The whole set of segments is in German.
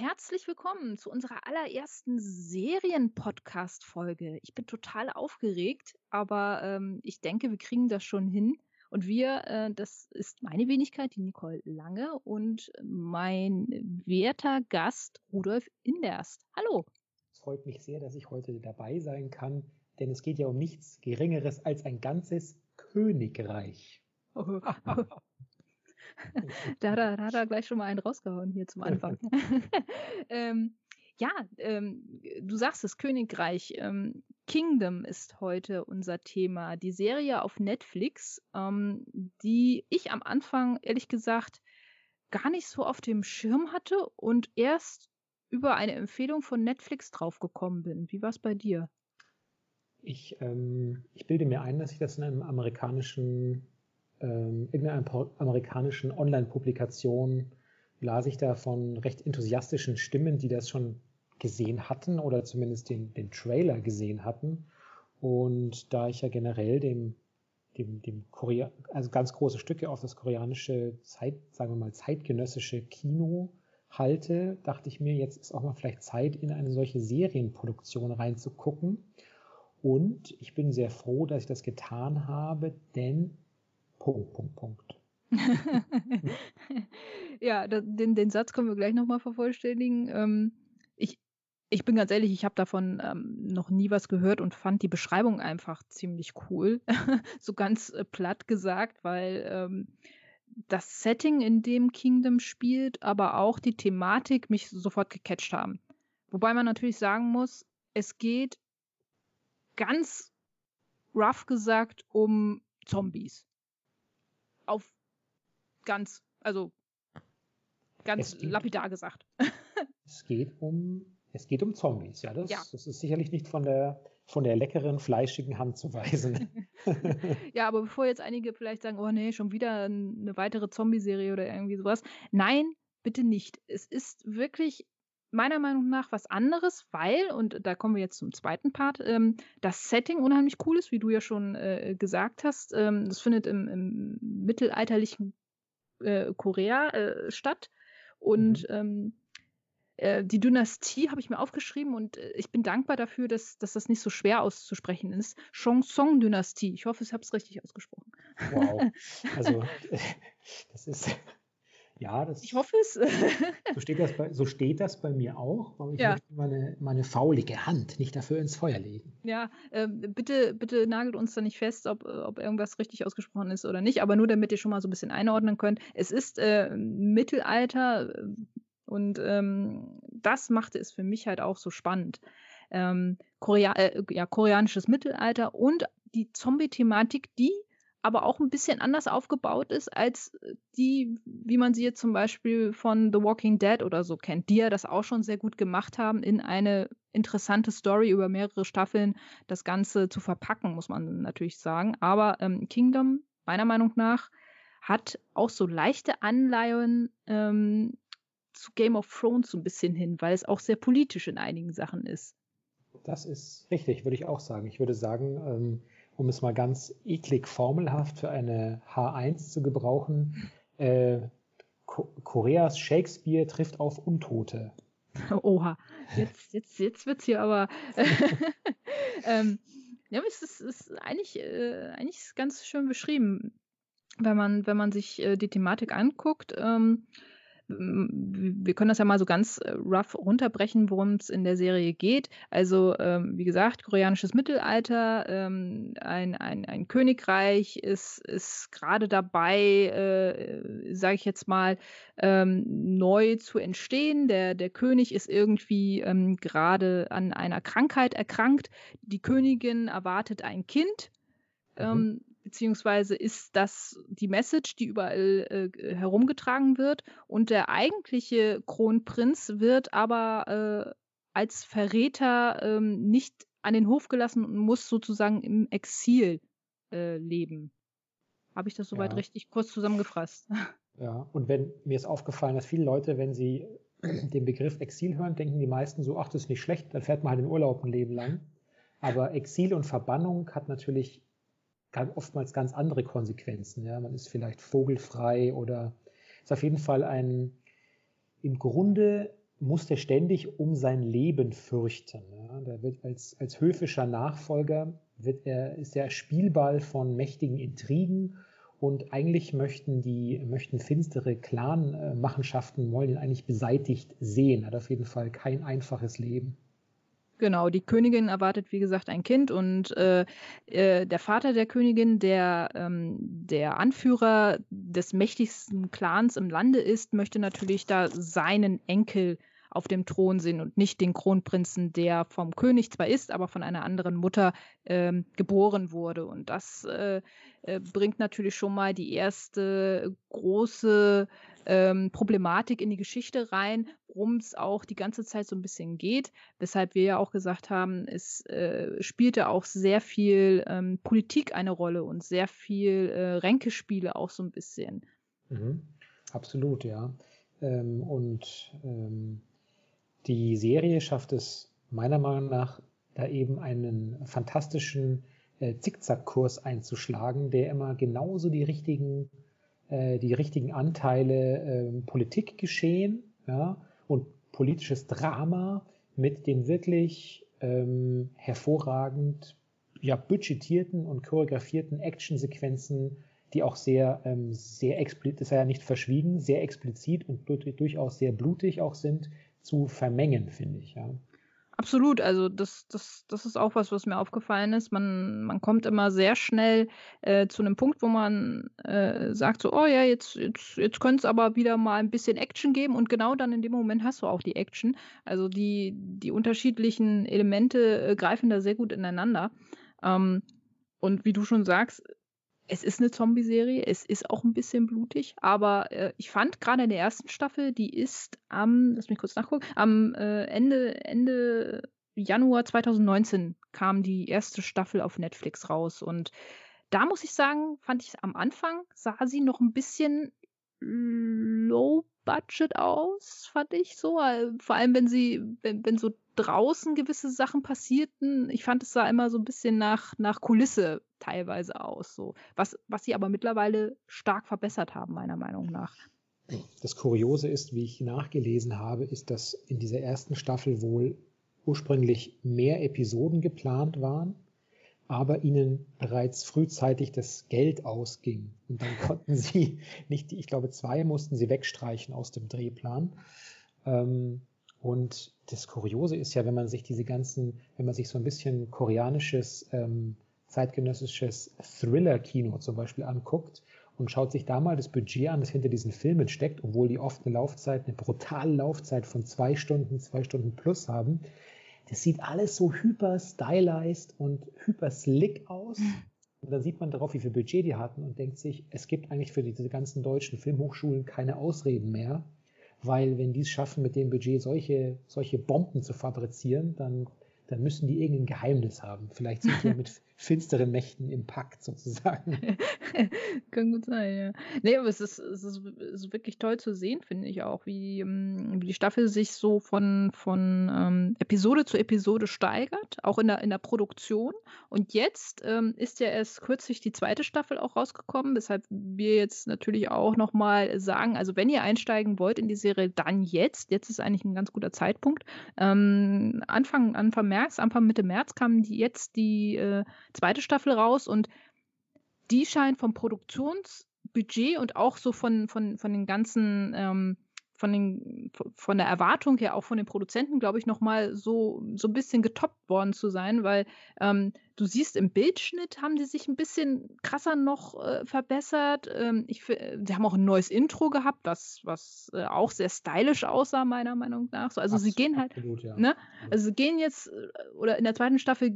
Herzlich willkommen zu unserer allerersten Serien-Podcast-Folge. Ich bin total aufgeregt, aber ähm, ich denke, wir kriegen das schon hin. Und wir, äh, das ist meine Wenigkeit, die Nicole Lange und mein werter Gast Rudolf Inderst. Hallo. Es freut mich sehr, dass ich heute dabei sein kann, denn es geht ja um nichts Geringeres als ein ganzes Königreich. da, da, da hat er gleich schon mal einen rausgehauen hier zum Anfang. ähm, ja, ähm, du sagst es, Königreich. Ähm, Kingdom ist heute unser Thema. Die Serie auf Netflix, ähm, die ich am Anfang ehrlich gesagt gar nicht so auf dem Schirm hatte und erst über eine Empfehlung von Netflix draufgekommen bin. Wie war es bei dir? Ich, ähm, ich bilde mir ein, dass ich das in einem amerikanischen ähm, irgendeiner amerikanischen Online-Publikation las ich da von recht enthusiastischen Stimmen, die das schon gesehen hatten oder zumindest den, den Trailer gesehen hatten. Und da ich ja generell dem, dem, dem Korea, also ganz große Stücke auf das koreanische Zeit, sagen wir mal, zeitgenössische Kino halte, dachte ich mir, jetzt ist auch mal vielleicht Zeit, in eine solche Serienproduktion reinzugucken. Und ich bin sehr froh, dass ich das getan habe, denn Punkt, Punkt, Punkt. ja, den, den Satz können wir gleich nochmal vervollständigen. Ähm, ich, ich bin ganz ehrlich, ich habe davon ähm, noch nie was gehört und fand die Beschreibung einfach ziemlich cool. so ganz äh, platt gesagt, weil ähm, das Setting, in dem Kingdom spielt, aber auch die Thematik mich sofort gecatcht haben. Wobei man natürlich sagen muss, es geht ganz rough gesagt um Zombies auf ganz, also ganz geht, lapidar gesagt. es geht um es geht um Zombies, ja das, ja. das ist sicherlich nicht von der von der leckeren fleischigen Hand zu weisen. ja, aber bevor jetzt einige vielleicht sagen, oh nee, schon wieder eine weitere Zombie-Serie oder irgendwie sowas. Nein, bitte nicht. Es ist wirklich meiner Meinung nach was anderes, weil, und da kommen wir jetzt zum zweiten Part, ähm, das Setting unheimlich cool ist, wie du ja schon äh, gesagt hast. Ähm, das findet im, im mittelalterlichen äh, Korea äh, statt. Und mhm. ähm, äh, die Dynastie habe ich mir aufgeschrieben und äh, ich bin dankbar dafür, dass, dass das nicht so schwer auszusprechen ist. Song-Dynastie. Ich hoffe, ich habe es richtig ausgesprochen. Wow. Also, das ist ja, das. Ich hoffe es. so, steht das bei, so steht das bei mir auch, aber ich ja. möchte meine, meine faulige Hand nicht dafür ins Feuer legen. Ja, äh, bitte, bitte nagelt uns da nicht fest, ob, ob irgendwas richtig ausgesprochen ist oder nicht, aber nur damit ihr schon mal so ein bisschen einordnen könnt. Es ist äh, Mittelalter äh, und ähm, das machte es für mich halt auch so spannend. Ähm, Korea äh, ja, koreanisches Mittelalter und die Zombie-Thematik, die aber auch ein bisschen anders aufgebaut ist als die, wie man sie jetzt zum Beispiel von The Walking Dead oder so kennt, die ja das auch schon sehr gut gemacht haben, in eine interessante Story über mehrere Staffeln das Ganze zu verpacken, muss man natürlich sagen. Aber ähm, Kingdom, meiner Meinung nach, hat auch so leichte Anleihen ähm, zu Game of Thrones so ein bisschen hin, weil es auch sehr politisch in einigen Sachen ist. Das ist richtig, würde ich auch sagen. Ich würde sagen, ähm, um es mal ganz eklig formelhaft für eine H1 zu gebrauchen, äh, Koreas Shakespeare trifft auf Untote. Oha, jetzt, jetzt, jetzt wird's hier aber. ähm, ja, es ist, ist eigentlich, äh, eigentlich ganz schön beschrieben, wenn man, wenn man sich äh, die Thematik anguckt. Ähm, wir können das ja mal so ganz äh, rough runterbrechen, worum es in der Serie geht. Also, ähm, wie gesagt, koreanisches Mittelalter, ähm, ein, ein, ein Königreich ist, ist gerade dabei, äh, sage ich jetzt mal, ähm, neu zu entstehen. Der, der König ist irgendwie ähm, gerade an einer Krankheit erkrankt. Die Königin erwartet ein Kind. Mhm. Beziehungsweise ist das die Message, die überall äh, herumgetragen wird. Und der eigentliche Kronprinz wird aber äh, als Verräter ähm, nicht an den Hof gelassen und muss sozusagen im Exil äh, leben. Habe ich das soweit ja. richtig kurz zusammengefasst? Ja, und wenn mir ist aufgefallen, dass viele Leute, wenn sie den Begriff Exil hören, denken die meisten so, ach, das ist nicht schlecht, dann fährt man halt in Urlaub ein Leben lang. Aber Exil und Verbannung hat natürlich oftmals ganz andere Konsequenzen. Ja, man ist vielleicht vogelfrei oder ist auf jeden Fall ein im Grunde muss der ständig um sein Leben fürchten. Ja? Der wird als, als höfischer Nachfolger wird er, ist er Spielball von mächtigen Intrigen und eigentlich möchten die möchten finstere Clan-Machenschaften wollen ihn eigentlich beseitigt sehen. Hat auf jeden Fall kein einfaches Leben. Genau, die Königin erwartet, wie gesagt, ein Kind und äh, äh, der Vater der Königin, der ähm, der Anführer des mächtigsten Clans im Lande ist, möchte natürlich da seinen Enkel auf dem Thron sehen und nicht den Kronprinzen, der vom König zwar ist, aber von einer anderen Mutter ähm, geboren wurde. Und das äh, äh, bringt natürlich schon mal die erste große ähm, Problematik in die Geschichte rein, worum es auch die ganze Zeit so ein bisschen geht, weshalb wir ja auch gesagt haben, es äh, spielte auch sehr viel ähm, Politik eine Rolle und sehr viel äh, Ränkespiele auch so ein bisschen. Mhm. Absolut, ja. Ähm, und ähm, die Serie schafft es meiner Meinung nach, da eben einen fantastischen äh, Zickzackkurs einzuschlagen, der immer genauso die richtigen, äh, die richtigen Anteile äh, Politikgeschehen ja, und politisches Drama mit den wirklich ähm, hervorragend ja, budgetierten und choreografierten Actionsequenzen, die auch sehr, ähm, sehr explizit, ist ja nicht verschwiegen, sehr explizit und durchaus sehr blutig auch sind, zu vermengen, finde ich, ja. Absolut, also das, das, das ist auch was, was mir aufgefallen ist. Man, man kommt immer sehr schnell äh, zu einem Punkt, wo man äh, sagt so, oh ja, jetzt, jetzt, jetzt könnte es aber wieder mal ein bisschen Action geben und genau dann in dem Moment hast du auch die Action. Also die, die unterschiedlichen Elemente äh, greifen da sehr gut ineinander. Ähm, und wie du schon sagst, es ist eine Zombie-Serie, es ist auch ein bisschen blutig, aber äh, ich fand gerade in der ersten Staffel, die ist am, lass mich kurz nachgucken, am äh, Ende, Ende Januar 2019 kam die erste Staffel auf Netflix raus und da muss ich sagen, fand ich am Anfang sah sie noch ein bisschen low budget aus, fand ich so. Äh, vor allem, wenn sie, wenn, wenn so draußen gewisse Sachen passierten. Ich fand, es sah immer so ein bisschen nach, nach Kulisse teilweise aus. So. Was, was sie aber mittlerweile stark verbessert haben, meiner Meinung nach. Das Kuriose ist, wie ich nachgelesen habe, ist, dass in dieser ersten Staffel wohl ursprünglich mehr Episoden geplant waren, aber ihnen bereits frühzeitig das Geld ausging. Und dann konnten sie nicht, ich glaube, zwei mussten sie wegstreichen aus dem Drehplan. Ähm, und das Kuriose ist ja, wenn man sich diese ganzen, wenn man sich so ein bisschen koreanisches, ähm, zeitgenössisches Thriller-Kino zum Beispiel anguckt und schaut sich da mal das Budget an, das hinter diesen Filmen steckt, obwohl die oft eine Laufzeit, eine brutale Laufzeit von zwei Stunden, zwei Stunden plus haben. Das sieht alles so hyper stylized und hyper slick aus. Und dann sieht man darauf, wie viel Budget die hatten und denkt sich, es gibt eigentlich für diese ganzen deutschen Filmhochschulen keine Ausreden mehr, weil wenn die es schaffen, mit dem Budget solche, solche Bomben zu fabrizieren, dann, dann müssen die irgendein Geheimnis haben. Vielleicht sind die ja mit finsteren Mächten im Pakt sozusagen. Kann gut sein, ja. Nee, aber es ist, es ist, es ist wirklich toll zu sehen, finde ich auch, wie, ähm, wie die Staffel sich so von, von ähm, Episode zu Episode steigert, auch in der, in der Produktion. Und jetzt ähm, ist ja erst kürzlich die zweite Staffel auch rausgekommen, weshalb wir jetzt natürlich auch nochmal sagen, also wenn ihr einsteigen wollt in die Serie, dann jetzt. Jetzt ist eigentlich ein ganz guter Zeitpunkt. Ähm, Anfang, Anfang März, Anfang Mitte März kam die, jetzt die äh, zweite Staffel raus und die scheint vom Produktionsbudget und auch so von, von, von den ganzen ähm, von, den, von der Erwartung her, auch von den Produzenten, glaube ich, nochmal so, so ein bisschen getoppt worden zu sein, weil ähm, du siehst, im Bildschnitt haben die sich ein bisschen krasser noch äh, verbessert. Ähm, ich, die haben auch ein neues Intro gehabt, was, was äh, auch sehr stylisch aussah, meiner Meinung nach. So, also Absolut, sie gehen halt, absolut, ja. ne? Also sie gehen jetzt, äh, oder in der zweiten Staffel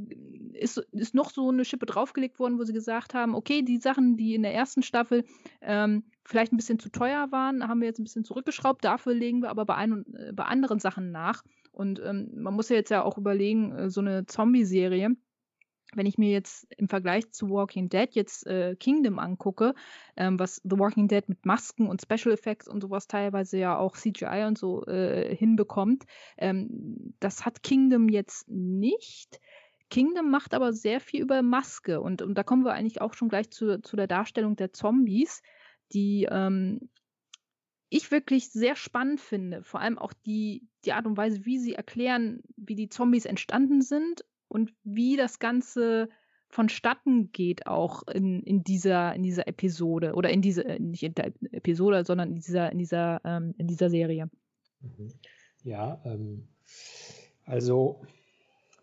ist, ist noch so eine Schippe draufgelegt worden, wo sie gesagt haben, okay, die Sachen, die in der ersten Staffel ähm, vielleicht ein bisschen zu teuer waren, haben wir jetzt ein bisschen zurückgeschraubt. Dafür legen wir aber bei, ein, äh, bei anderen Sachen nach. Und ähm, man muss ja jetzt ja auch überlegen, äh, so eine Zombie-Serie, wenn ich mir jetzt im Vergleich zu Walking Dead jetzt äh, Kingdom angucke, ähm, was The Walking Dead mit Masken und Special Effects und sowas teilweise ja auch CGI und so äh, hinbekommt, ähm, das hat Kingdom jetzt nicht. Kingdom macht aber sehr viel über Maske und, und da kommen wir eigentlich auch schon gleich zu, zu der Darstellung der Zombies die, ähm, ich wirklich sehr spannend finde. Vor allem auch die, die Art und Weise, wie sie erklären, wie die Zombies entstanden sind und wie das Ganze vonstatten geht auch in, in, dieser, in dieser Episode oder in dieser, nicht in der Episode, sondern in dieser, in dieser, ähm, in dieser Serie. Mhm. Ja, ähm, also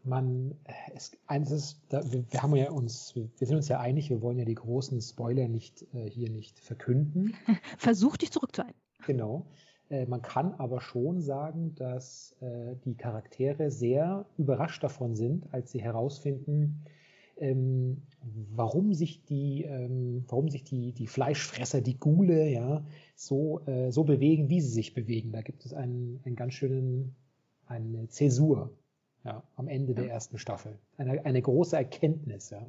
man, es, eines ist, da, wir, wir, haben ja uns, wir sind uns ja einig, wir wollen ja die großen Spoiler nicht äh, hier nicht verkünden. Versuch dich zurückzuhalten. Genau. Äh, man kann aber schon sagen, dass äh, die Charaktere sehr überrascht davon sind, als sie herausfinden, ähm, warum sich die, ähm, warum sich die, die Fleischfresser, die Gule, ja, so, äh, so bewegen, wie sie sich bewegen. Da gibt es einen, einen ganz schönen, eine Zäsur, ja, am Ende ja. der ersten Staffel. Eine, eine große Erkenntnis, ja.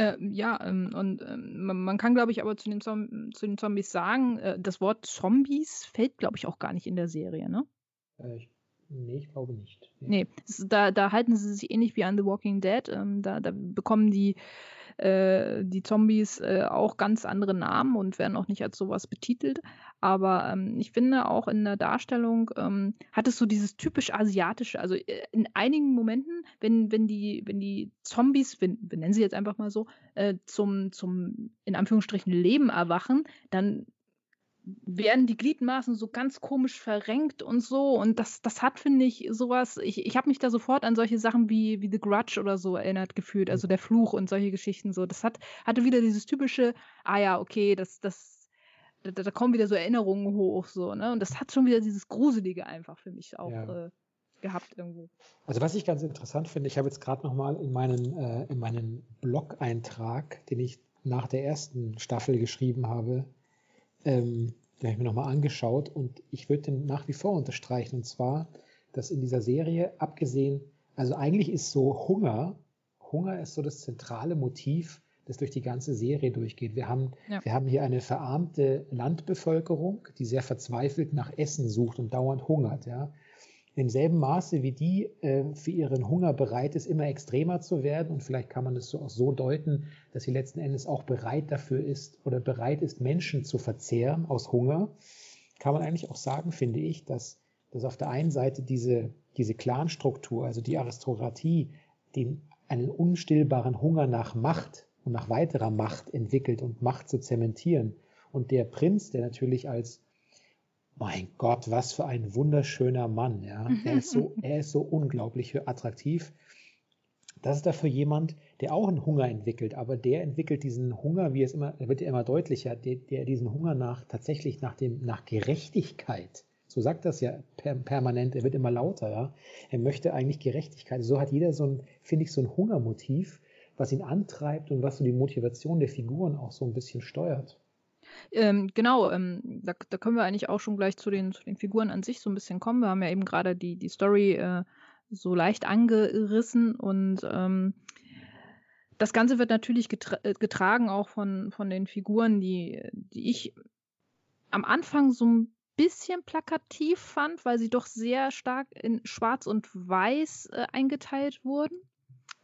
Ja. Äh, ja, ähm, und ähm, man, kann, glaube ich, aber zu den, zu den Zombies sagen, äh, das Wort Zombies fällt, glaube ich, auch gar nicht in der Serie, ne? Äh, ich Nee, ich glaube nicht. Nee, nee da, da halten sie sich ähnlich wie an The Walking Dead. Ähm, da, da bekommen die, äh, die Zombies äh, auch ganz andere Namen und werden auch nicht als sowas betitelt. Aber ähm, ich finde auch in der Darstellung ähm, hat es so dieses typisch asiatische. Also äh, in einigen Momenten, wenn, wenn, die, wenn die Zombies, wenn, wir nennen sie jetzt einfach mal so, äh, zum, zum in Anführungsstrichen Leben erwachen, dann werden die Gliedmaßen so ganz komisch verrenkt und so. Und das, das hat, finde ich, sowas. Ich, ich habe mich da sofort an solche Sachen wie, wie The Grudge oder so erinnert gefühlt, also der Fluch und solche Geschichten so. Das hat, hatte wieder dieses typische, ah ja, okay, das, das, da, da kommen wieder so Erinnerungen hoch, so, ne? Und das hat schon wieder dieses Gruselige einfach für mich auch ja. äh, gehabt irgendwo. Also was ich ganz interessant finde, ich habe jetzt gerade nochmal in meinen, äh, in meinen Blog-Eintrag, den ich nach der ersten Staffel geschrieben habe, ähm, den habe ich mir nochmal angeschaut und ich würde den nach wie vor unterstreichen. Und zwar, dass in dieser Serie, abgesehen, also eigentlich ist so Hunger, Hunger ist so das zentrale Motiv, das durch die ganze Serie durchgeht. Wir haben, ja. wir haben hier eine verarmte Landbevölkerung, die sehr verzweifelt nach Essen sucht und dauernd hungert. Ja im selben Maße wie die äh, für ihren Hunger bereit ist, immer extremer zu werden. Und vielleicht kann man es so auch so deuten, dass sie letzten Endes auch bereit dafür ist oder bereit ist, Menschen zu verzehren aus Hunger. Kann man eigentlich auch sagen, finde ich, dass, dass auf der einen Seite diese, diese Clanstruktur, also die Aristokratie, den, einen unstillbaren Hunger nach Macht und nach weiterer Macht entwickelt und Macht zu zementieren. Und der Prinz, der natürlich als mein Gott, was für ein wunderschöner Mann, ja. Er ist so, er ist so unglaublich attraktiv. Das ist dafür jemand, der auch einen Hunger entwickelt, aber der entwickelt diesen Hunger, wie es immer, wird ja immer deutlicher, der, der diesen Hunger nach, tatsächlich nach dem, nach Gerechtigkeit. So sagt das ja per, permanent, er wird immer lauter, ja. Er möchte eigentlich Gerechtigkeit. So hat jeder so ein, finde ich, so ein Hungermotiv, was ihn antreibt und was so die Motivation der Figuren auch so ein bisschen steuert. Ähm, genau, ähm, da, da, können wir eigentlich auch schon gleich zu den, zu den Figuren an sich so ein bisschen kommen. Wir haben ja eben gerade die, die Story äh, so leicht angerissen und ähm, das Ganze wird natürlich getra äh, getragen auch von, von den Figuren, die, die ich am Anfang so ein bisschen plakativ fand, weil sie doch sehr stark in Schwarz und Weiß äh, eingeteilt wurden.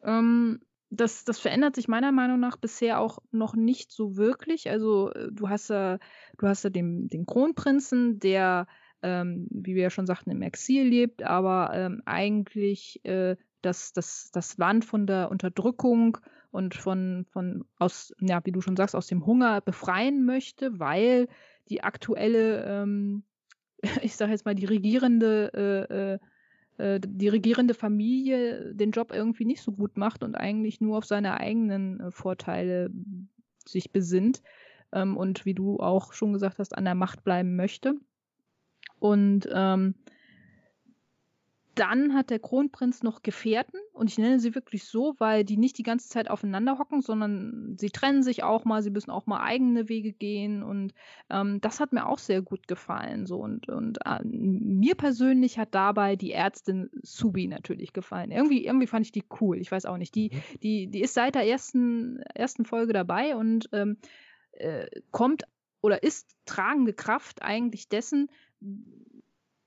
Ähm, das, das verändert sich meiner Meinung nach bisher auch noch nicht so wirklich. Also äh, du hast ja, du hast ja den, den Kronprinzen, der, ähm, wie wir ja schon sagten, im Exil lebt, aber ähm, eigentlich äh, das, das, das Land von der Unterdrückung und von, von aus, ja, wie du schon sagst, aus dem Hunger befreien möchte, weil die aktuelle, ähm, ich sage jetzt mal, die regierende äh, äh, äh, die regierende Familie den Job irgendwie nicht so gut macht und eigentlich nur auf seine eigenen äh, Vorteile sich besinnt ähm, und wie du auch schon gesagt hast, an der Macht bleiben möchte. Und ähm, dann hat der Kronprinz noch Gefährten und ich nenne sie wirklich so, weil die nicht die ganze Zeit aufeinander hocken, sondern sie trennen sich auch mal, sie müssen auch mal eigene Wege gehen und ähm, das hat mir auch sehr gut gefallen. So und, und äh, mir persönlich hat dabei die Ärztin Subi natürlich gefallen. Irgendwie, irgendwie fand ich die cool. Ich weiß auch nicht. Die, mhm. die, die ist seit der ersten, ersten Folge dabei und ähm, äh, kommt oder ist tragende Kraft eigentlich dessen,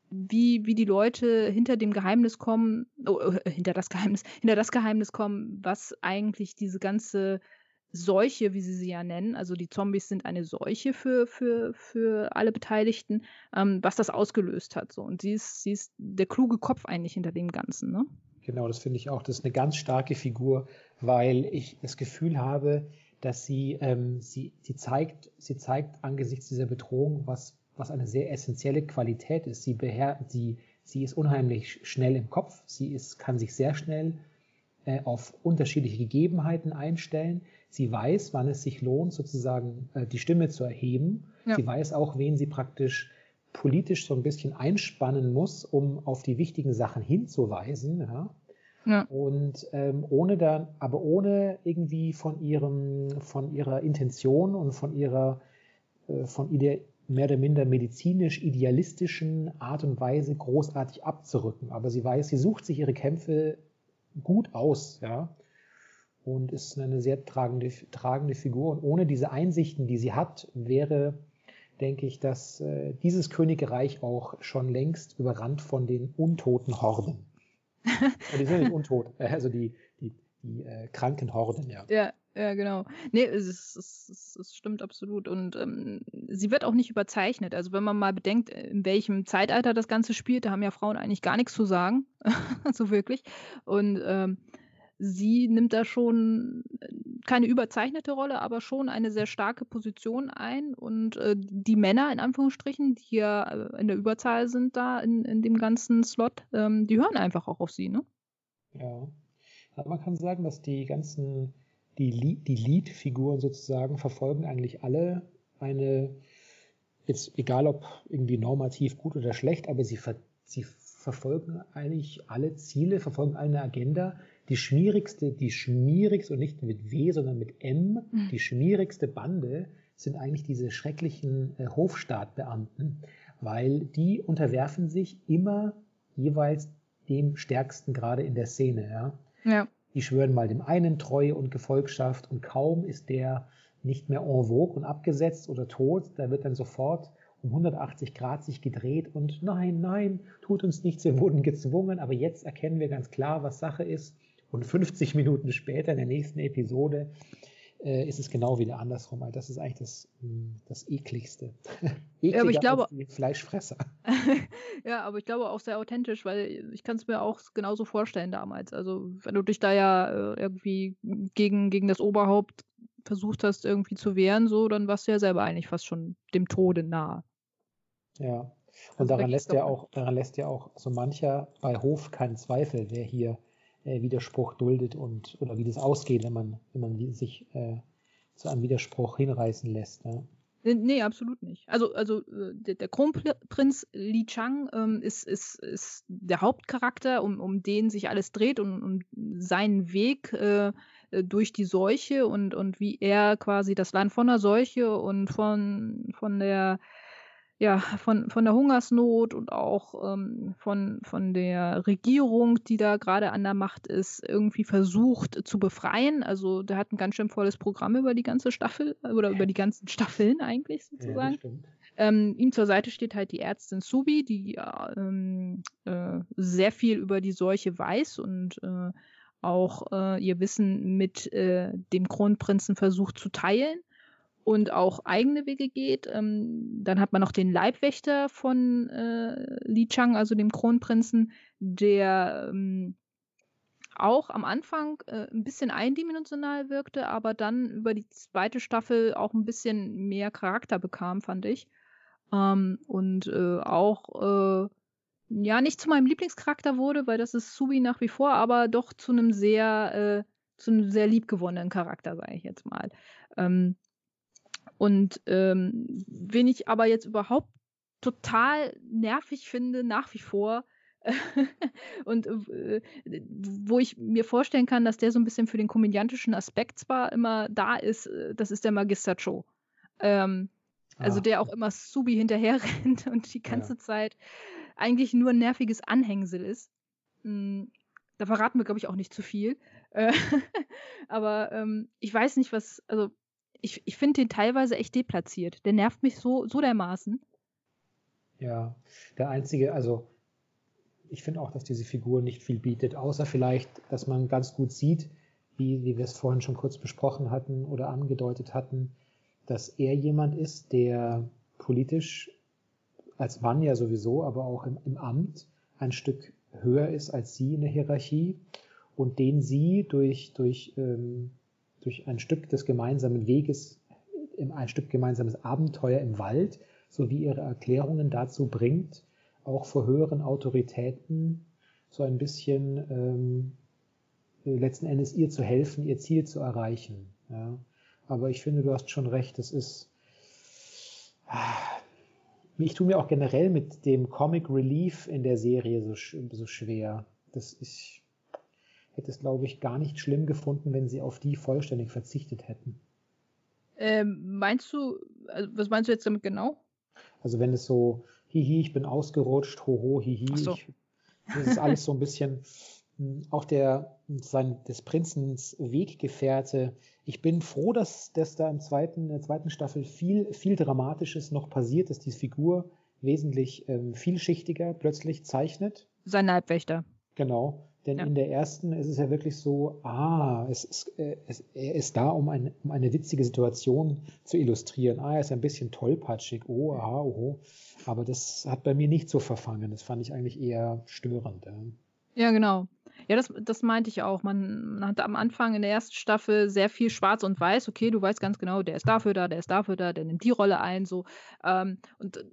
wie, wie die Leute hinter dem Geheimnis kommen, oh, äh, hinter das Geheimnis, hinter das Geheimnis kommen, was eigentlich diese ganze Seuche, wie sie sie ja nennen, also die Zombies sind eine Seuche für, für, für alle Beteiligten, ähm, was das ausgelöst hat. So. Und sie ist, sie ist der kluge Kopf eigentlich hinter dem Ganzen. Ne? Genau, das finde ich auch. Das ist eine ganz starke Figur, weil ich das Gefühl habe, dass sie, ähm, sie, sie, zeigt, sie zeigt angesichts dieser Bedrohung, was, was eine sehr essentielle Qualität ist. Sie, beher sie, sie ist unheimlich schnell im Kopf, sie ist, kann sich sehr schnell äh, auf unterschiedliche Gegebenheiten einstellen. Sie weiß, wann es sich lohnt, sozusagen äh, die Stimme zu erheben. Ja. Sie weiß auch, wen sie praktisch politisch so ein bisschen einspannen muss, um auf die wichtigen Sachen hinzuweisen. Ja? Ja. Und ähm, ohne dann, aber ohne irgendwie von ihrem, von ihrer Intention und von ihrer, äh, von ide mehr oder minder medizinisch-idealistischen Art und Weise großartig abzurücken. Aber sie weiß, sie sucht sich ihre Kämpfe gut aus, ja. Und ist eine sehr tragende, tragende Figur. Und ohne diese Einsichten, die sie hat, wäre, denke ich, dass äh, dieses Königreich auch schon längst überrannt von den untoten Horden. die sind nicht untot, äh, also die, die, die äh, kranken Horden, ja. Ja, ja, genau. Nee, es, es, es, stimmt absolut. Und ähm, sie wird auch nicht überzeichnet. Also wenn man mal bedenkt, in welchem Zeitalter das Ganze spielt, da haben ja Frauen eigentlich gar nichts zu sagen. so wirklich. Und ähm, sie nimmt da schon keine überzeichnete Rolle, aber schon eine sehr starke Position ein. Und äh, die Männer, in Anführungsstrichen, die ja äh, in der Überzahl sind da in, in dem ganzen Slot, ähm, die hören einfach auch auf sie, ne? Ja. Aber man kann sagen, dass die ganzen, die, die Lead-Figuren sozusagen verfolgen eigentlich alle eine, jetzt egal ob irgendwie normativ gut oder schlecht, aber sie, ver, sie verfolgen eigentlich alle Ziele, verfolgen eine Agenda, die schmierigste, die schmierigste und nicht mit W, sondern mit M, mhm. die schmierigste Bande sind eigentlich diese schrecklichen äh, Hofstaatbeamten, weil die unterwerfen sich immer jeweils dem Stärksten gerade in der Szene. Ja? ja. Die schwören mal dem einen Treue und Gefolgschaft und kaum ist der nicht mehr en vogue und abgesetzt oder tot, da wird dann sofort um 180 Grad sich gedreht und nein, nein, tut uns nichts, wir wurden gezwungen, aber jetzt erkennen wir ganz klar, was Sache ist. Und 50 Minuten später in der nächsten Episode äh, ist es genau wieder andersrum. Also das ist eigentlich das, hm, das ekligste. ja, aber ich glaube, Fleischfresser. ja, aber ich glaube auch sehr authentisch, weil ich kann es mir auch genauso vorstellen damals. Also wenn du dich da ja äh, irgendwie gegen, gegen das Oberhaupt versucht hast, irgendwie zu wehren, so, dann warst du ja selber eigentlich fast schon dem Tode nahe. Ja. Und also daran lässt ja auch, daran lässt ja auch so mancher bei Hof keinen Zweifel, wer hier äh, Widerspruch duldet und oder wie das ausgeht, wenn man, wenn man sich äh, zu einem Widerspruch hinreißen lässt. Ne? Nee, absolut nicht. Also, also äh, der, der Kronprinz Li Chang ähm, ist, ist, ist der Hauptcharakter, um, um den sich alles dreht und, und seinen Weg äh, äh, durch die Seuche und, und wie er quasi das Land von der Seuche und von, von der ja, von, von der Hungersnot und auch ähm, von, von der Regierung, die da gerade an der Macht ist, irgendwie versucht zu befreien. Also der hat ein ganz schön volles Programm über die ganze Staffel oder über die ganzen Staffeln eigentlich sozusagen. Ja, ähm, ihm zur Seite steht halt die Ärztin Subi, die ähm, äh, sehr viel über die Seuche weiß und äh, auch äh, ihr Wissen mit äh, dem Kronprinzen versucht zu teilen und auch eigene Wege geht. Ähm, dann hat man noch den Leibwächter von äh, Li Chang, also dem Kronprinzen, der ähm, auch am Anfang äh, ein bisschen eindimensional wirkte, aber dann über die zweite Staffel auch ein bisschen mehr Charakter bekam, fand ich. Ähm, und äh, auch äh, ja nicht zu meinem Lieblingscharakter wurde, weil das ist Subi nach wie vor, aber doch zu einem sehr äh, zu einem sehr liebgewonnenen Charakter, sage ich jetzt mal. Ähm, und ähm, wen ich aber jetzt überhaupt total nervig finde, nach wie vor, und äh, wo ich mir vorstellen kann, dass der so ein bisschen für den komödiantischen Aspekt zwar immer da ist, äh, das ist der Magister Cho. Ähm, also ah. der auch immer Subi hinterher rennt und die ganze ja. Zeit eigentlich nur ein nerviges Anhängsel ist. Hm, da verraten wir, glaube ich, auch nicht zu viel. Äh, aber ähm, ich weiß nicht, was, also ich, ich finde den teilweise echt deplatziert. Der nervt mich so, so dermaßen. Ja, der einzige, also ich finde auch, dass diese Figur nicht viel bietet, außer vielleicht, dass man ganz gut sieht, wie, wie wir es vorhin schon kurz besprochen hatten oder angedeutet hatten, dass er jemand ist, der politisch als Mann ja sowieso, aber auch im, im Amt ein Stück höher ist als sie in der Hierarchie und den sie durch, durch, ähm, durch ein Stück des gemeinsamen Weges, ein Stück gemeinsames Abenteuer im Wald, sowie ihre Erklärungen dazu bringt, auch vor höheren Autoritäten so ein bisschen ähm, letzten Endes ihr zu helfen, ihr Ziel zu erreichen. Ja. Aber ich finde, du hast schon recht, das ist. Ich tue mir auch generell mit dem Comic Relief in der Serie so, so schwer. Das ist, hätte es, glaube ich, gar nicht schlimm gefunden, wenn sie auf die vollständig verzichtet hätten. Ähm, meinst du, also was meinst du jetzt damit genau? Also wenn es so, hihi, ich bin ausgerutscht, hoho, hihi, so. ich, das ist alles so ein bisschen, hm, auch der, sein, des Prinzens Weggefährte. Ich bin froh, dass, dass da im zweiten, in der zweiten Staffel viel, viel Dramatisches noch passiert, dass die Figur wesentlich ähm, vielschichtiger plötzlich zeichnet. Sein Leibwächter. Genau. Denn ja. in der ersten ist es ja wirklich so, ah, es ist, äh, es, er ist da, um, ein, um eine witzige Situation zu illustrieren. Ah, er ist ein bisschen tollpatschig, oh, aha, oho. Aber das hat bei mir nicht so verfangen. Das fand ich eigentlich eher störend. Ja, ja genau. Ja, das, das meinte ich auch. Man, man hatte am Anfang in der ersten Staffel sehr viel Schwarz und Weiß. Okay, du weißt ganz genau, der ist dafür da, der ist dafür da, der nimmt die Rolle ein. So. Ähm, und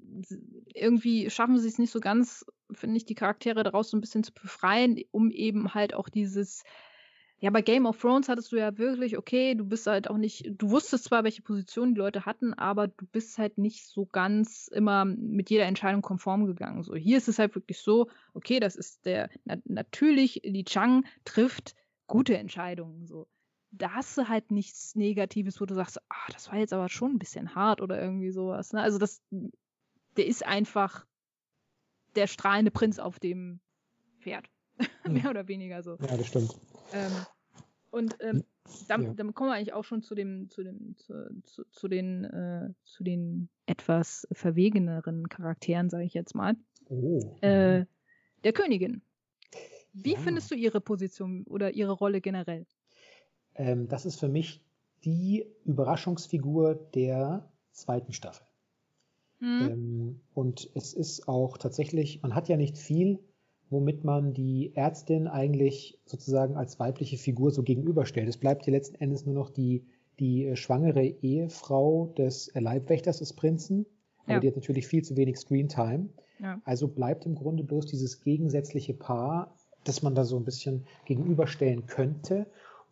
irgendwie schaffen sie es nicht so ganz, finde ich, die Charaktere daraus so ein bisschen zu befreien, um eben halt auch dieses ja, bei Game of Thrones hattest du ja wirklich, okay, du bist halt auch nicht, du wusstest zwar, welche Position die Leute hatten, aber du bist halt nicht so ganz immer mit jeder Entscheidung konform gegangen. So, hier ist es halt wirklich so, okay, das ist der, na, natürlich, Li Chang trifft gute Entscheidungen, so. Da hast du halt nichts Negatives, wo du sagst, ah, das war jetzt aber schon ein bisschen hart oder irgendwie sowas. Ne? Also das, der ist einfach der strahlende Prinz auf dem Pferd. Mehr oder weniger so. Ja, das stimmt. Ähm, und ähm, dann, ja. dann, kommen wir eigentlich auch schon zu dem, zu dem, zu, zu, zu den, äh, zu den etwas verwegeneren Charakteren, sage ich jetzt mal. Oh. Äh, der Königin. Wie ja. findest du ihre Position oder ihre Rolle generell? Ähm, das ist für mich die Überraschungsfigur der zweiten Staffel. Mhm. Ähm, und es ist auch tatsächlich, man hat ja nicht viel womit man die Ärztin eigentlich sozusagen als weibliche Figur so gegenüberstellt. Es bleibt hier letzten Endes nur noch die, die schwangere Ehefrau des Leibwächters des Prinzen, aber ja. die hat natürlich viel zu wenig Screentime. Ja. Also bleibt im Grunde bloß dieses gegensätzliche Paar, das man da so ein bisschen gegenüberstellen könnte.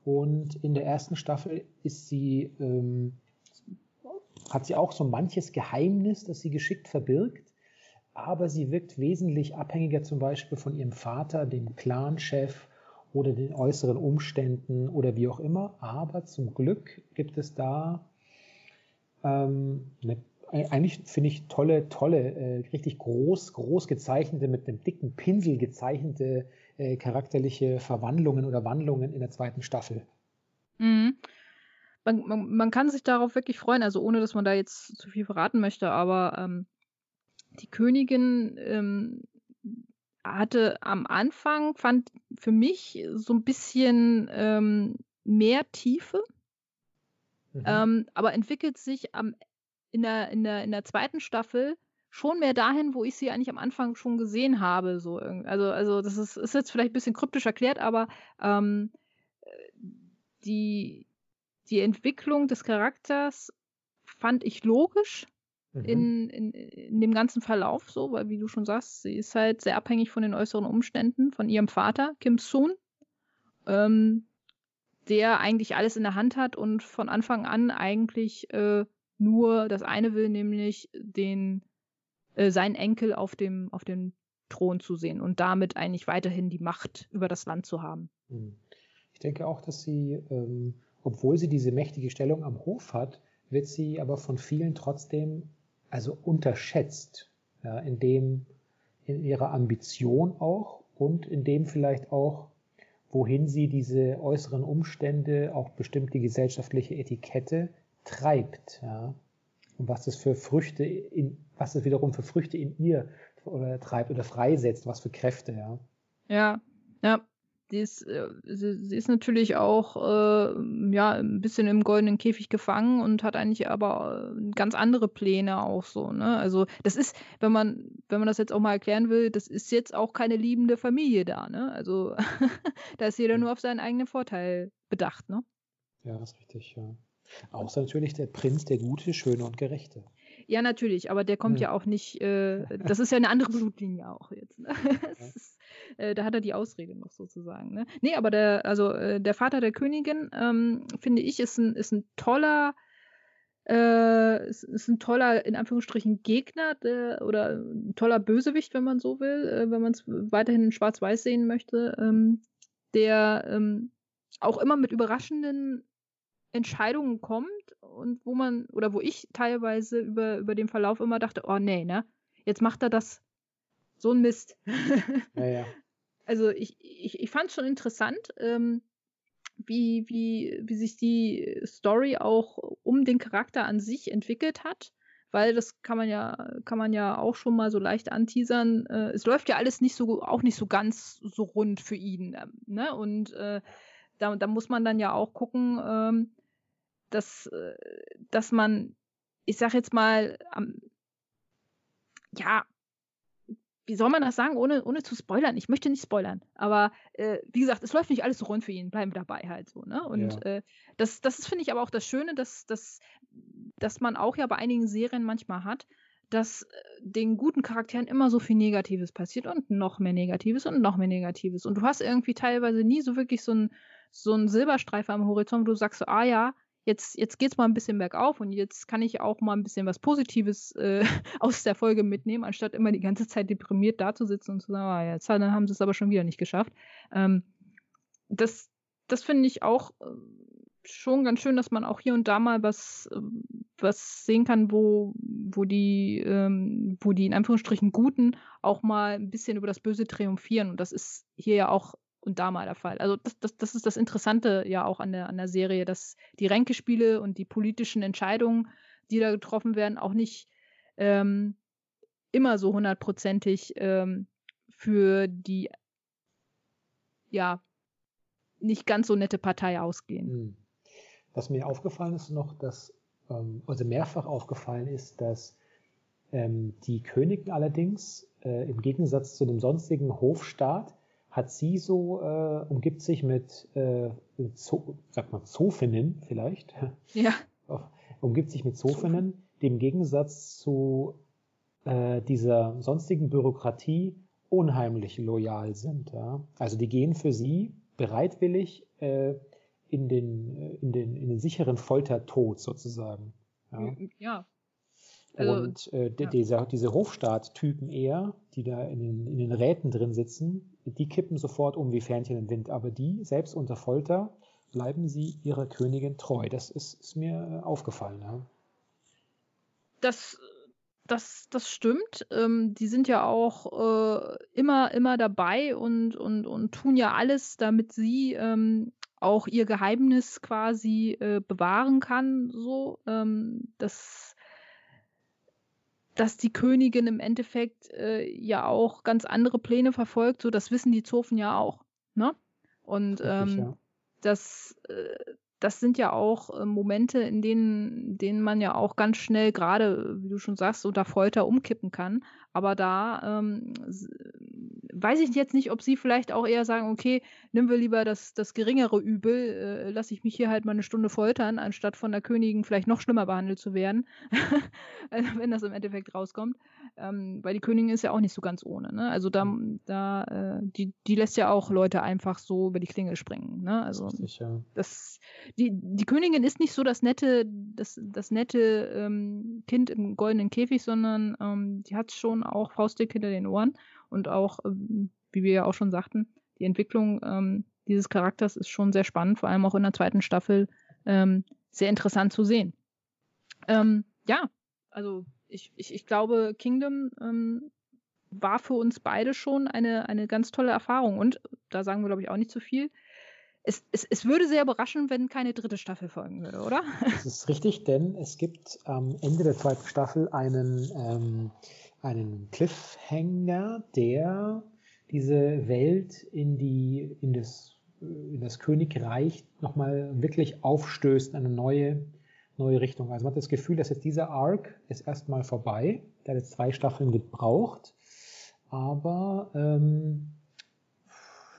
Und in der ersten Staffel ist sie, ähm, hat sie auch so manches Geheimnis, das sie geschickt verbirgt aber sie wirkt wesentlich abhängiger zum Beispiel von ihrem Vater, dem Clanchef oder den äußeren Umständen oder wie auch immer. Aber zum Glück gibt es da ähm, eine, eigentlich finde ich tolle, tolle, äh, richtig groß, groß gezeichnete, mit einem dicken Pinsel gezeichnete äh, charakterliche Verwandlungen oder Wandlungen in der zweiten Staffel. Mhm. Man, man, man, kann sich darauf wirklich freuen, also ohne dass man da jetzt zu viel verraten möchte, aber ähm, die Königin ähm, hatte am Anfang, fand für mich so ein bisschen ähm, mehr Tiefe, mhm. ähm, aber entwickelt sich am, in, der, in, der, in der zweiten Staffel schon mehr dahin, wo ich sie eigentlich am Anfang schon gesehen habe. So. Also, also das ist, ist jetzt vielleicht ein bisschen kryptisch erklärt, aber ähm, die, die Entwicklung des Charakters fand ich logisch mhm. in, in, in dem ganzen Verlauf so, weil wie du schon sagst, sie ist halt sehr abhängig von den äußeren Umständen, von ihrem Vater, Kim Soon, ähm, der eigentlich alles in der Hand hat und von Anfang an eigentlich äh, nur das eine will, nämlich den äh, seinen Enkel auf dem, auf dem Thron zu sehen und damit eigentlich weiterhin die Macht über das Land zu haben. Mhm. Ich denke auch, dass sie, ähm, obwohl sie diese mächtige Stellung am Hof hat, wird sie aber von vielen trotzdem also unterschätzt, ja, in dem, in ihrer Ambition auch und in dem vielleicht auch, wohin sie diese äußeren Umstände, auch bestimmt die gesellschaftliche Etikette treibt, ja. Und was das für Früchte in, was das wiederum für Früchte in ihr oder treibt oder freisetzt, was für Kräfte, ja. Ja, ja. Die ist, äh, sie, sie, ist natürlich auch äh, ja, ein bisschen im goldenen Käfig gefangen und hat eigentlich aber äh, ganz andere Pläne auch so. Ne? Also das ist, wenn man, wenn man das jetzt auch mal erklären will, das ist jetzt auch keine liebende Familie da. Ne? Also da ist jeder nur auf seinen eigenen Vorteil bedacht. Ne? Ja, das ist richtig, ja. Außer natürlich der Prinz, der Gute, Schöne und Gerechte. Ja, natürlich, aber der kommt ja, ja auch nicht, äh, das ist ja eine andere Blutlinie auch jetzt. Ne? Ist, äh, da hat er die Ausrede noch sozusagen. Ne? Nee, aber der, also äh, der Vater der Königin, ähm, finde ich, ist ein, ist ein toller, äh, ist, ist ein toller, in Anführungsstrichen, Gegner der, oder ein toller Bösewicht, wenn man so will, äh, wenn man es weiterhin in Schwarz-Weiß sehen möchte, ähm, der ähm, auch immer mit überraschenden Entscheidungen kommt und wo man, oder wo ich teilweise über, über den Verlauf immer dachte, oh nee, ne? Jetzt macht er das so ein Mist. Ja, ja. Also ich, ich, ich fand es schon interessant, ähm, wie, wie, wie sich die Story auch um den Charakter an sich entwickelt hat. Weil das kann man ja, kann man ja auch schon mal so leicht anteasern. Äh, es läuft ja alles nicht so, auch nicht so ganz so rund für ihn. Ähm, ne? Und äh, da, da muss man dann ja auch gucken, ähm, dass, äh, dass man, ich sag jetzt mal, am, ja, wie soll man das sagen, ohne, ohne zu spoilern? Ich möchte nicht spoilern, aber äh, wie gesagt, es läuft nicht alles so rund für ihn, bleiben dabei halt so, ne? Und ja. äh, das, das finde ich aber auch das Schöne, dass, dass, dass man auch ja bei einigen Serien manchmal hat, dass äh, den guten Charakteren immer so viel Negatives passiert und noch mehr Negatives und noch mehr Negatives. Und du hast irgendwie teilweise nie so wirklich so einen so einen Silberstreifen am Horizont, wo du sagst so, ah ja, jetzt, jetzt geht es mal ein bisschen bergauf und jetzt kann ich auch mal ein bisschen was Positives äh, aus der Folge mitnehmen, anstatt immer die ganze Zeit deprimiert dazusitzen und zu sagen, ah, jetzt dann haben sie es aber schon wieder nicht geschafft. Ähm, das das finde ich auch äh, schon ganz schön, dass man auch hier und da mal was, äh, was sehen kann, wo, wo die, ähm, wo die in Anführungsstrichen Guten auch mal ein bisschen über das Böse triumphieren. Und das ist hier ja auch und da mal der Fall. Also das, das, das ist das Interessante ja auch an der, an der Serie, dass die Ränkespiele und die politischen Entscheidungen, die da getroffen werden, auch nicht ähm, immer so hundertprozentig ähm, für die ja nicht ganz so nette Partei ausgehen. Hm. Was mir aufgefallen ist noch, dass, ähm, also mehrfach aufgefallen ist, dass ähm, die Königin allerdings äh, im Gegensatz zu dem sonstigen Hofstaat hat sie so, äh, umgibt sich mit, äh, Zo, sagt man, Zofinnen vielleicht. Ja. umgibt sich mit Zofinnen, die im Gegensatz zu äh, dieser sonstigen Bürokratie unheimlich loyal sind. Ja? Also die gehen für sie bereitwillig äh, in, den, äh, in, den, in den sicheren Foltertod sozusagen. Ja. ja. Also, und äh, ja. diese, diese Hofstaat-Typen eher, die da in den, in den Räten drin sitzen, die kippen sofort um wie Fähnchen im Wind. Aber die, selbst unter Folter, bleiben sie ihrer Königin treu. Das ist, ist mir äh, aufgefallen. Ja. Das, das, das stimmt. Ähm, die sind ja auch äh, immer, immer dabei und, und, und tun ja alles, damit sie ähm, auch ihr Geheimnis quasi äh, bewahren kann. So, ähm, das dass die Königin im Endeffekt äh, ja auch ganz andere Pläne verfolgt, so das wissen die Zofen ja auch. Ne? Und ähm, ja. das, äh, das sind ja auch äh, Momente, in denen, denen man ja auch ganz schnell, gerade, wie du schon sagst, unter Folter umkippen kann. Aber da ähm, weiß ich jetzt nicht, ob sie vielleicht auch eher sagen, okay, nehmen wir lieber das, das geringere Übel, äh, lasse ich mich hier halt mal eine Stunde foltern, anstatt von der Königin vielleicht noch schlimmer behandelt zu werden, also wenn das im Endeffekt rauskommt. Ähm, weil die Königin ist ja auch nicht so ganz ohne. Ne? Also da, da äh, die, die lässt ja auch Leute einfach so über die Klingel springen. Ne? Also Sicher. das, die, die Königin ist nicht so das nette, das, das nette ähm, Kind im goldenen Käfig, sondern ähm, die hat schon auch Faustdick hinter den Ohren und auch, ähm, wie wir ja auch schon sagten, die Entwicklung ähm, dieses Charakters ist schon sehr spannend, vor allem auch in der zweiten Staffel ähm, sehr interessant zu sehen. Ähm, ja, also ich, ich, ich glaube, Kingdom ähm, war für uns beide schon eine, eine ganz tolle Erfahrung und da sagen wir, glaube ich, auch nicht zu viel es, es, es würde sehr überraschen, wenn keine dritte Staffel folgen würde, oder? Das ist richtig, denn es gibt am Ende der zweiten Staffel einen, ähm, einen Cliffhanger, der diese Welt in die, in das, in das Königreich nochmal wirklich aufstößt, eine neue, neue Richtung. Also man hat das Gefühl, dass jetzt dieser Arc ist erstmal vorbei. Der hat jetzt zwei Staffeln gebraucht. Aber ähm,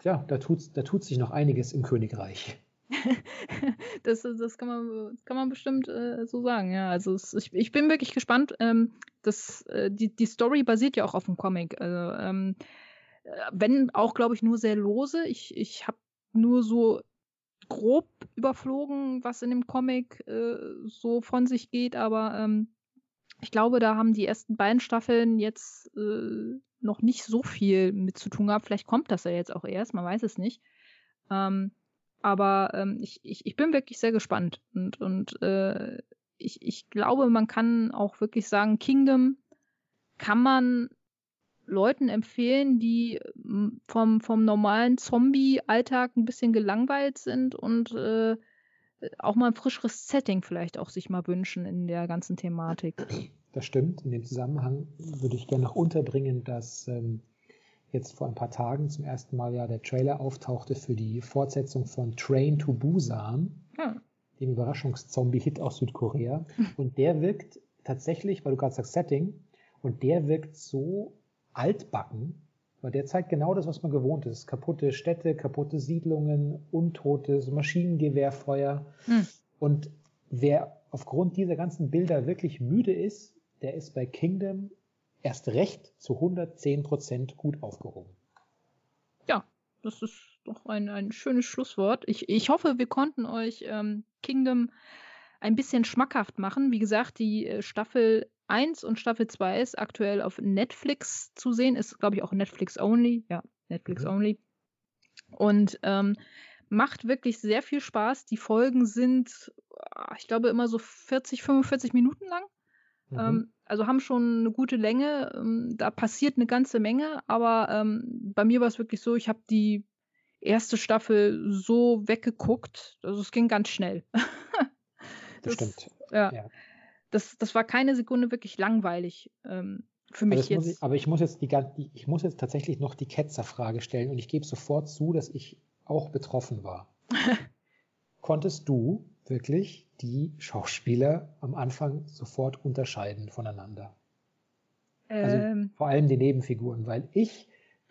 ja, da tut, da tut sich noch einiges im Königreich. das, das, kann man, kann man bestimmt äh, so sagen, ja. Also es, ich, ich bin wirklich gespannt. Ähm, das, äh, die, die Story basiert ja auch auf dem Comic. Also, ähm, äh, wenn auch, glaube ich, nur sehr lose. Ich, ich habe nur so grob überflogen, was in dem Comic äh, so von sich geht, aber ähm, ich glaube, da haben die ersten beiden Staffeln jetzt äh, noch nicht so viel mit zu tun gehabt. Vielleicht kommt das ja jetzt auch erst, man weiß es nicht. Ähm, aber ähm, ich, ich, ich bin wirklich sehr gespannt und, und äh, ich, ich glaube, man kann auch wirklich sagen, Kingdom kann man Leuten empfehlen, die hm, vom, vom normalen Zombie-Alltag ein bisschen gelangweilt sind und äh, auch mal ein frischeres Setting vielleicht auch sich mal wünschen in der ganzen Thematik. Das stimmt. In dem Zusammenhang würde ich gerne noch unterbringen, dass ähm, jetzt vor ein paar Tagen zum ersten Mal ja der Trailer auftauchte für die Fortsetzung von Train to Busan, hm. dem Überraschungszombie-Hit aus Südkorea. Und der wirkt tatsächlich, weil du gerade sagst Setting, und der wirkt so altbacken, weil der zeigt genau das, was man gewohnt ist. Kaputte Städte, kaputte Siedlungen, untotes Maschinengewehrfeuer. Hm. Und wer aufgrund dieser ganzen Bilder wirklich müde ist, der ist bei Kingdom erst recht zu 110 Prozent gut aufgehoben. Ja, das ist doch ein, ein schönes Schlusswort. Ich, ich hoffe, wir konnten euch ähm, Kingdom ein bisschen schmackhaft machen. Wie gesagt, die äh, Staffel 1 und Staffel 2 ist aktuell auf Netflix zu sehen. Ist, glaube ich, auch Netflix only. Ja, Netflix mhm. only. Und ähm, macht wirklich sehr viel Spaß. Die Folgen sind, ah, ich glaube, immer so 40, 45 Minuten lang. Mhm. Ähm, also haben schon eine gute Länge. Ähm, da passiert eine ganze Menge, aber ähm, bei mir war es wirklich so, ich habe die erste Staffel so weggeguckt. Also es ging ganz schnell. das, stimmt. Ja. ja. Das, das war keine Sekunde wirklich langweilig ähm, für mich jetzt. Ich, aber ich muss jetzt, die, ich muss jetzt tatsächlich noch die Ketzerfrage stellen und ich gebe sofort zu, dass ich auch betroffen war. Konntest du wirklich die Schauspieler am Anfang sofort unterscheiden voneinander. Also ähm. vor allem die Nebenfiguren, weil ich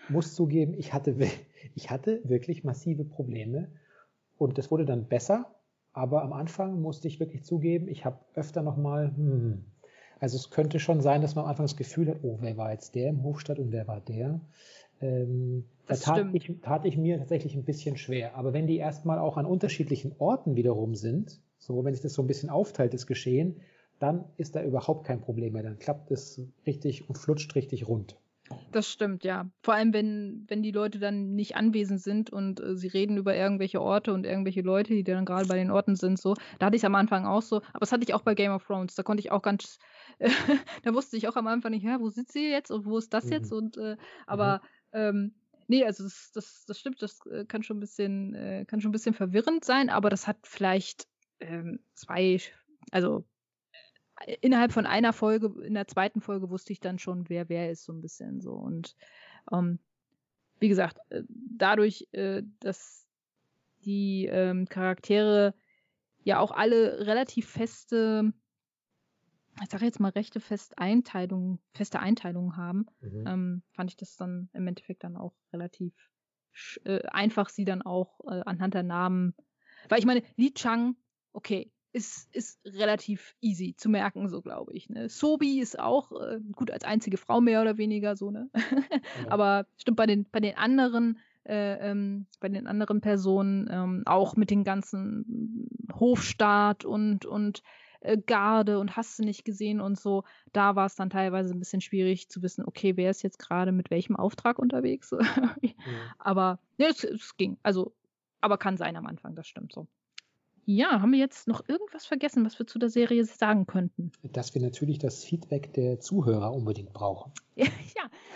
muss zugeben, ich hatte, ich hatte wirklich massive Probleme und das wurde dann besser, aber am Anfang musste ich wirklich zugeben, ich habe öfter nochmal, hm, also es könnte schon sein, dass man am Anfang das Gefühl hat, oh, wer war jetzt der im Hofstadt und wer war der? Ähm, da tat ich, tat ich, mir tatsächlich ein bisschen schwer. Aber wenn die erstmal auch an unterschiedlichen Orten wiederum sind, so wenn sich das so ein bisschen aufteilt, das Geschehen, dann ist da überhaupt kein Problem mehr. Dann klappt es richtig und flutscht richtig rund. Das stimmt, ja. Vor allem, wenn, wenn die Leute dann nicht anwesend sind und äh, sie reden über irgendwelche Orte und irgendwelche Leute, die dann gerade bei den Orten sind, so. Da hatte ich es am Anfang auch so, aber das hatte ich auch bei Game of Thrones. Da konnte ich auch ganz, äh, da wusste ich auch am Anfang nicht, ja, wo sitzt sie jetzt und wo ist das mhm. jetzt? Und äh, aber mhm. ähm, nee, also das, das, das stimmt, das äh, kann schon ein bisschen, äh, kann schon ein bisschen verwirrend sein, aber das hat vielleicht ähm, zwei, also äh, innerhalb von einer Folge, in der zweiten Folge wusste ich dann schon, wer wer ist, so ein bisschen so. Und ähm, wie gesagt, äh, dadurch, äh, dass die ähm, Charaktere ja auch alle relativ feste ich sage jetzt mal, rechte Festeinteilung, feste Einteilungen haben, mhm. ähm, fand ich das dann im Endeffekt dann auch relativ äh, einfach, sie dann auch äh, anhand der Namen. Weil ich meine, Li Chang, okay, ist, ist relativ easy zu merken, so glaube ich. Ne? Sobi ist auch äh, gut als einzige Frau mehr oder weniger so, ne? ja. Aber stimmt bei den, bei den anderen, äh, ähm, bei den anderen Personen, ähm, auch mit den ganzen Hofstaat und, und äh, Garde und hast du nicht gesehen und so. Da war es dann teilweise ein bisschen schwierig zu wissen, okay, wer ist jetzt gerade mit welchem Auftrag unterwegs. ja. Aber ja, es, es ging. Also, aber kann sein am Anfang, das stimmt so. Ja, haben wir jetzt noch irgendwas vergessen, was wir zu der Serie sagen könnten? Dass wir natürlich das Feedback der Zuhörer unbedingt brauchen. ja,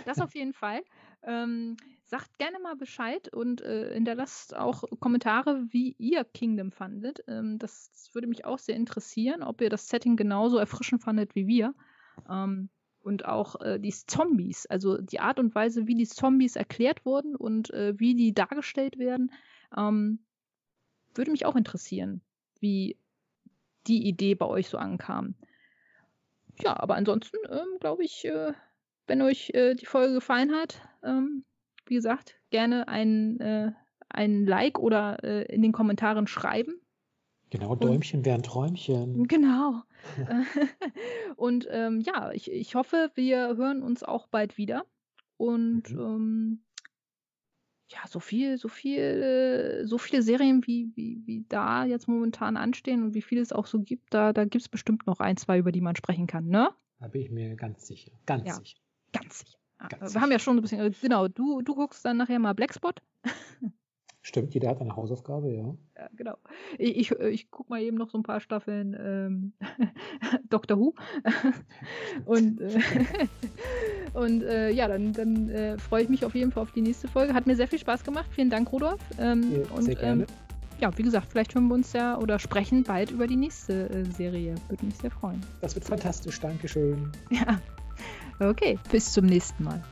das auf jeden Fall. Ähm, sagt gerne mal Bescheid und äh, hinterlasst auch Kommentare, wie ihr Kingdom fandet. Ähm, das, das, würde mich auch sehr interessieren, ob ihr das Setting genauso erfrischend fandet wie wir. Ähm, und auch äh, die Zombies, also die Art und Weise, wie die Zombies erklärt wurden und äh, wie die dargestellt werden, ähm, würde mich auch interessieren, wie die Idee bei euch so ankam. Ja, aber ansonsten ähm, glaube ich, äh, wenn euch äh, die Folge gefallen hat, ähm, wie gesagt, gerne ein, äh, ein Like oder äh, in den Kommentaren schreiben. Genau, Däumchen wären Träumchen. Genau. und ähm, ja, ich, ich hoffe, wir hören uns auch bald wieder. Und mhm. ähm, ja, so viel, so viel, so viele Serien, wie, wie, wie da jetzt momentan anstehen und wie viel es auch so gibt, da, da gibt es bestimmt noch ein, zwei, über die man sprechen kann, ne? Da bin ich mir ganz sicher. Ganz ja, sicher. Ganz sicher. Ganz Wir haben ja schon ein bisschen, genau, du, du guckst dann nachher mal Blackspot. Stimmt, jeder hat eine Hausaufgabe, ja. Ja, genau. Ich, ich, ich gucke mal eben noch so ein paar Staffeln ähm, Doctor Who. und äh, und äh, ja, dann, dann äh, freue ich mich auf jeden Fall auf die nächste Folge. Hat mir sehr viel Spaß gemacht. Vielen Dank, Rudolf. Ähm, ja, und, sehr gerne. Ähm, ja, wie gesagt, vielleicht hören wir uns ja oder sprechen bald über die nächste äh, Serie. Würde mich sehr freuen. Das wird fantastisch. Dankeschön. Ja. Okay, bis zum nächsten Mal.